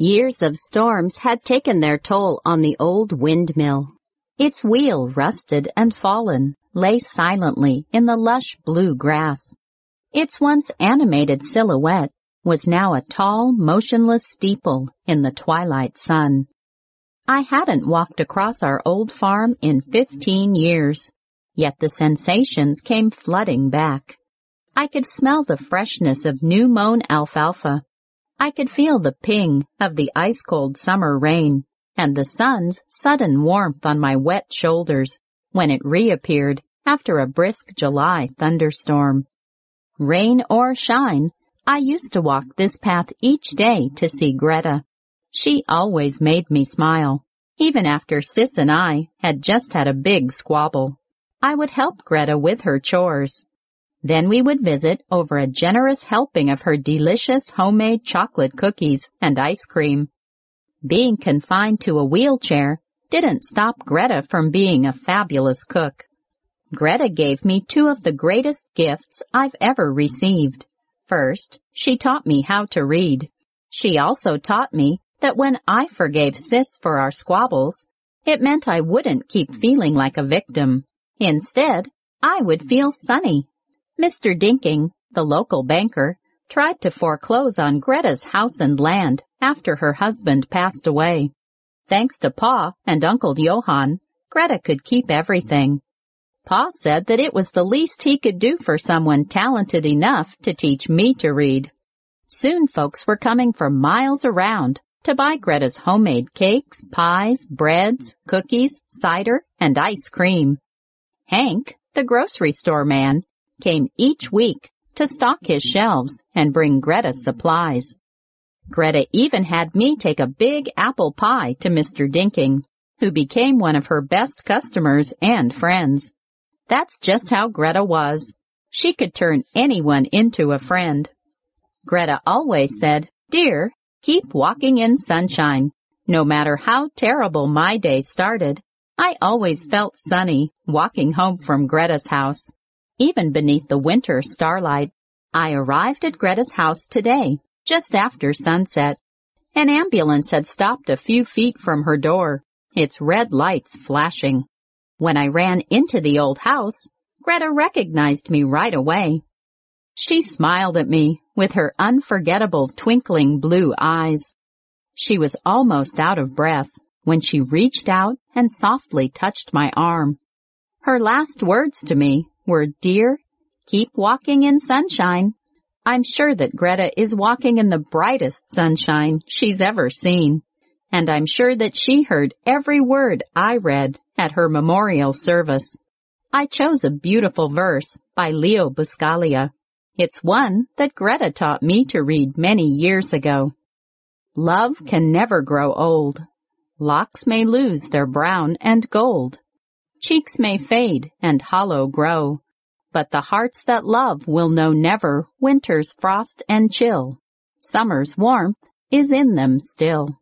Years of storms had taken their toll on the old windmill. Its wheel rusted and fallen, lay silently in the lush blue grass. Its once animated silhouette was now a tall, motionless steeple in the twilight sun. I hadn't walked across our old farm in fifteen years, yet the sensations came flooding back. I could smell the freshness of new mown alfalfa. I could feel the ping of the ice-cold summer rain and the sun's sudden warmth on my wet shoulders when it reappeared after a brisk July thunderstorm. Rain or shine, I used to walk this path each day to see Greta. She always made me smile, even after Sis and I had just had a big squabble. I would help Greta with her chores. Then we would visit over a generous helping of her delicious homemade chocolate cookies and ice cream. Being confined to a wheelchair didn't stop Greta from being a fabulous cook. Greta gave me two of the greatest gifts I've ever received. First, she taught me how to read. She also taught me that when I forgave Sis for our squabbles, it meant I wouldn't keep feeling like a victim. Instead, I would feel sunny. Mr. Dinking, the local banker, tried to foreclose on Greta's house and land after her husband passed away. Thanks to Pa and Uncle Johann, Greta could keep everything. Pa said that it was the least he could do for someone talented enough to teach me to read. Soon folks were coming from miles around to buy Greta's homemade cakes, pies, breads, cookies, cider, and ice cream. Hank, the grocery store man, came each week to stock his shelves and bring Greta supplies. Greta even had me take a big apple pie to Mr. Dinking, who became one of her best customers and friends. That's just how Greta was. She could turn anyone into a friend. Greta always said, Dear, keep walking in sunshine. No matter how terrible my day started, I always felt sunny walking home from Greta's house. Even beneath the winter starlight, I arrived at Greta's house today just after sunset. An ambulance had stopped a few feet from her door, its red lights flashing. When I ran into the old house, Greta recognized me right away. She smiled at me with her unforgettable twinkling blue eyes. She was almost out of breath when she reached out and softly touched my arm. Her last words to me were, Dear, keep walking in sunshine. I'm sure that Greta is walking in the brightest sunshine she's ever seen. And I'm sure that she heard every word I read at her memorial service. I chose a beautiful verse by Leo Buscaglia. It's one that Greta taught me to read many years ago. Love can never grow old. Locks may lose their brown and gold. Cheeks may fade and hollow grow but the hearts that love will know never winter's frost and chill. Summer's warmth is in them still.